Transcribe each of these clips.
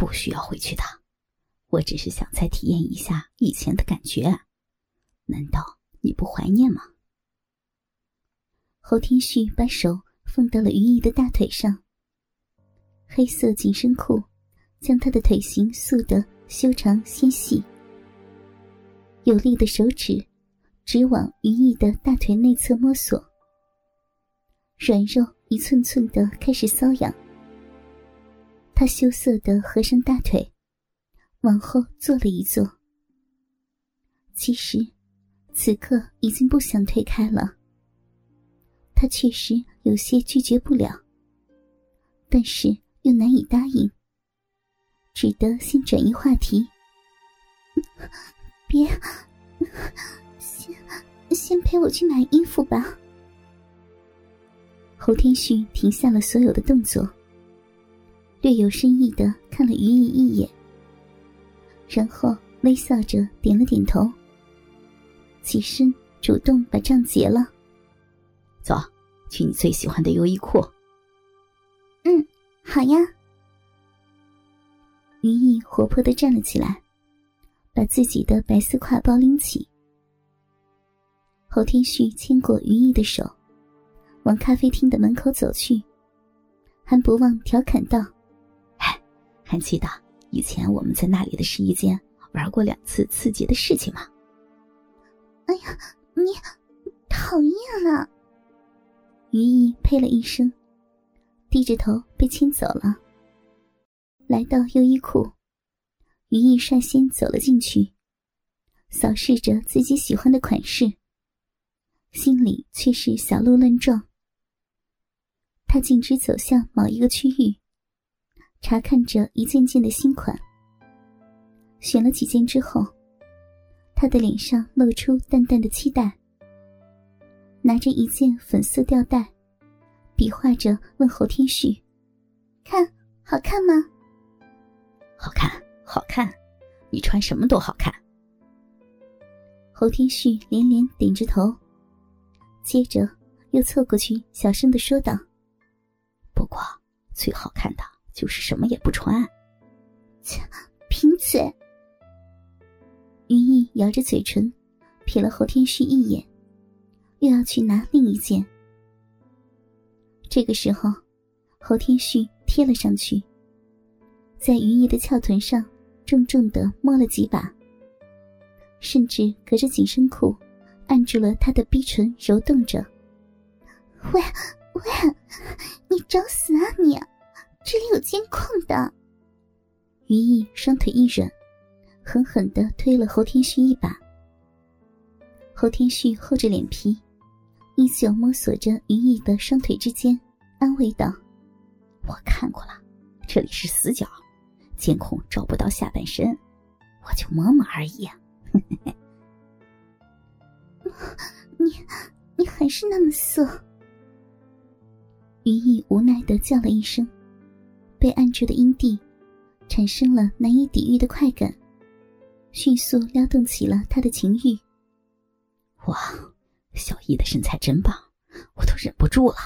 不需要回去的，我只是想再体验一下以前的感觉。难道你不怀念吗？侯天旭把手放到了于毅的大腿上，黑色紧身裤将他的腿型塑得修长纤细，有力的手指直往于毅的大腿内侧摸索，软肉一寸寸的开始瘙痒。他羞涩的合上大腿，往后坐了一坐。其实，此刻已经不想推开了。他确实有些拒绝不了，但是又难以答应，只得先转移话题。别，先先陪我去买衣服吧。侯天旭停下了所有的动作。略有深意的看了于毅一眼，然后微笑着点了点头，起身主动把账结了。走，去你最喜欢的优衣库。嗯，好呀。于毅活泼的站了起来，把自己的白丝挎包拎起。侯天旭牵过于毅的手，往咖啡厅的门口走去，还不忘调侃道。还记得以前我们在那里的试衣间玩过两次刺激的事情吗？哎呀，你讨厌了！于毅呸了一声，低着头被牵走了。来到优衣库，于毅率先走了进去，扫视着自己喜欢的款式，心里却是小鹿乱撞。他径直走向某一个区域。查看着一件件的新款，选了几件之后，他的脸上露出淡淡的期待，拿着一件粉色吊带，比划着问侯天旭：“看好看吗？”“好看，好看，你穿什么都好看。”侯天旭连连点着头，接着又凑过去小声的说道：“不过最好看的。”就是什么也不穿，切，贫嘴。云逸咬着嘴唇，瞥了侯天旭一眼，又要去拿另一件。这个时候，侯天旭贴了上去，在云逸的翘臀上重重的摸了几把，甚至隔着紧身裤按住了他的逼唇，揉动着。喂喂，你找死啊你！这里有监控的。于毅双腿一软，狠狠的推了侯天旭一把。侯天旭厚着脸皮，依旧摸索着于毅的双腿之间，安慰道：“我看过了，这里是死角，监控照不到下半身，我就摸摸而已。”你，你还是那么色。于毅无奈的叫了一声。被按住的阴蒂，产生了难以抵御的快感，迅速撩动起了他的情欲。哇，小易的身材真棒，我都忍不住了。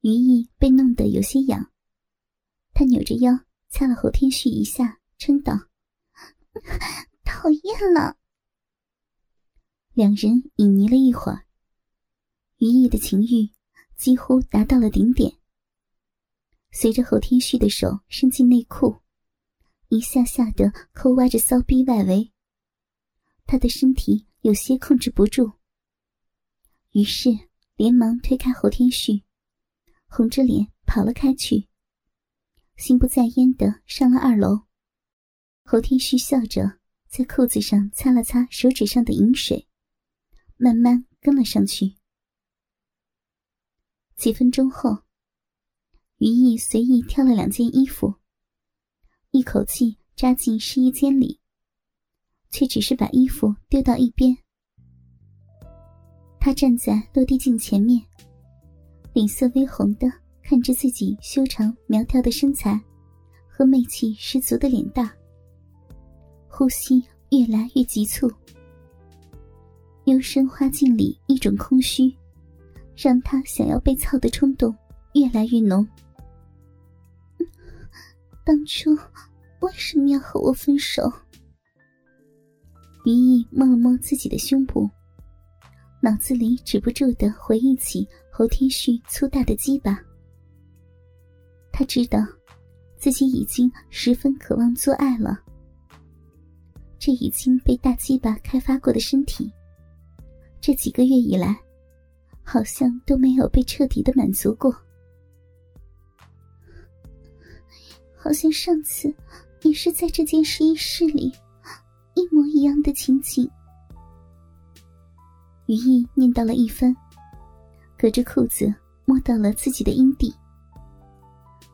于毅被弄得有些痒，他扭着腰掐了侯天旭一下，嗔道：“讨厌了。”两人旖旎了一会儿。于毅的情欲几乎达到了顶点。随着侯天旭的手伸进内裤，一下下的抠挖着骚逼外围，他的身体有些控制不住，于是连忙推开侯天旭，红着脸跑了开去，心不在焉的上了二楼。侯天旭笑着在裤子上擦了擦手指上的饮水，慢慢跟了上去。几分钟后，于毅随意挑了两件衣服，一口气扎进试衣间里，却只是把衣服丢到一边。他站在落地镜前面，脸色微红的看着自己修长苗条的身材和媚气十足的脸蛋，呼吸越来越急促，幽深花镜里一种空虚。让他想要被操的冲动越来越浓。当初为什么要和我分手？于毅摸了摸自己的胸部，脑子里止不住的回忆起侯天旭粗大的鸡巴。他知道，自己已经十分渴望做爱了。这已经被大鸡巴开发过的身体，这几个月以来，好像都没有被彻底的满足过。好像上次也是在这间试衣室里，一模一样的情景。于毅念叨了一番，隔着裤子摸到了自己的阴蒂。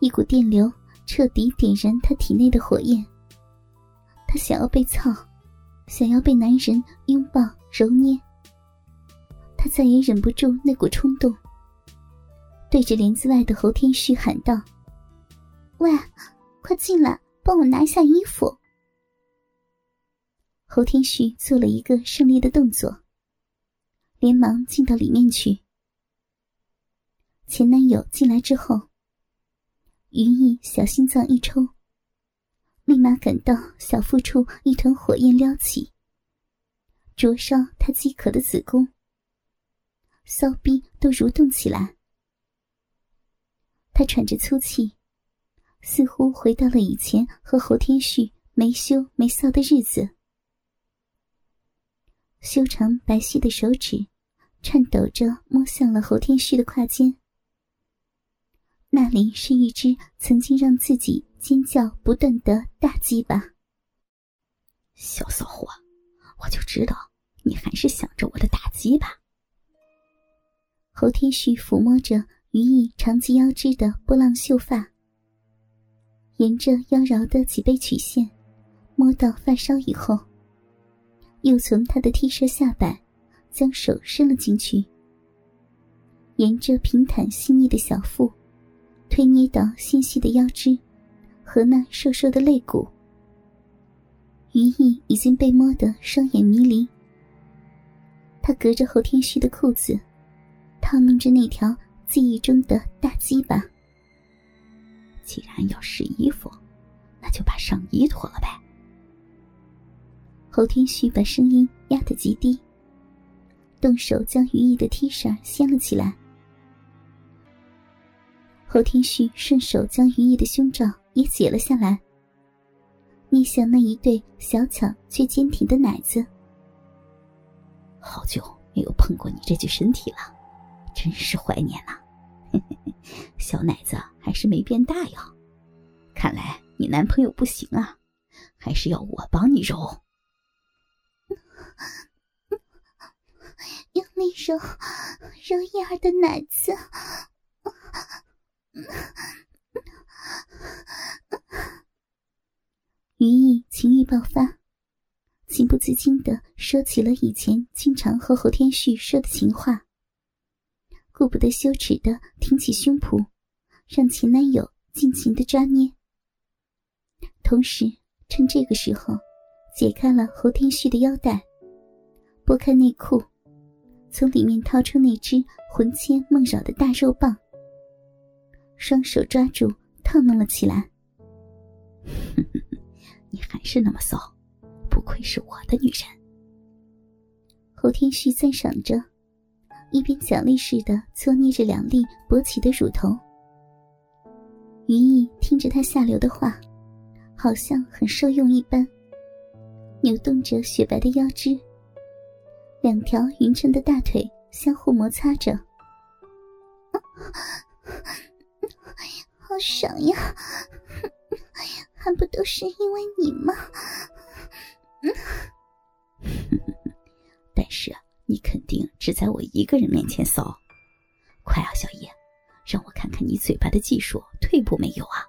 一股电流彻底点燃他体内的火焰。他想要被操，想要被男人拥抱揉捏。再也忍不住那股冲动，对着帘子外的侯天旭喊道：“喂，快进来，帮我拿一下衣服。”侯天旭做了一个胜利的动作，连忙进到里面去。前男友进来之后。于毅小心脏一抽，立马感到小腹处一团火焰撩起，灼烧他饥渴的子宫，骚逼都蠕动起来。他喘着粗气，似乎回到了以前和侯天旭没羞没臊的日子。修长白皙的手指颤抖着摸向了侯天旭的胯间。那里是一只曾经让自己尖叫不断的大鸡巴。小骚货，我就知道你还是想着我的大鸡巴。侯天旭抚摸着于毅长及腰肢的波浪秀发，沿着妖娆的脊背曲线摸到发梢以后，又从他的 T 恤下摆将手伸了进去，沿着平坦细腻的小腹。推捏到纤细的腰肢和那瘦瘦的肋骨，于毅已经被摸得双眼迷离。他隔着侯天旭的裤子，套弄着那条记忆中的大鸡巴。既然要试衣服，那就把上衣脱了呗。侯天旭把声音压得极低，动手将于毅的 T 恤掀了起来。侯天旭顺手将于毅的胸罩也解了下来，捏向那一对小巧却坚挺的奶子。好久没有碰过你这具身体了，真是怀念呐！小奶子还是没变大呀，看来你男朋友不行啊，还是要我帮你揉。用力揉，揉燕儿的奶子。于毅情欲爆发，情不自禁的说起了以前经常和侯天旭说的情话，顾不得羞耻的挺起胸脯，让前男友尽情的抓捏，同时趁这个时候解开了侯天旭的腰带，拨开内裤，从里面掏出那只魂牵梦绕的大肉棒。双手抓住，套弄了起来。你还是那么骚，不愧是我的女人。侯天旭赞赏着，一边奖励似的搓捏着两粒勃起的乳头。于毅听着他下流的话，好像很受用一般，扭动着雪白的腰肢，两条匀称的大腿相互摩擦着。好爽呀！还不都是因为你吗？只在我一个人面前扫。快啊，小叶，让我看看你嘴巴的技术退步没有啊！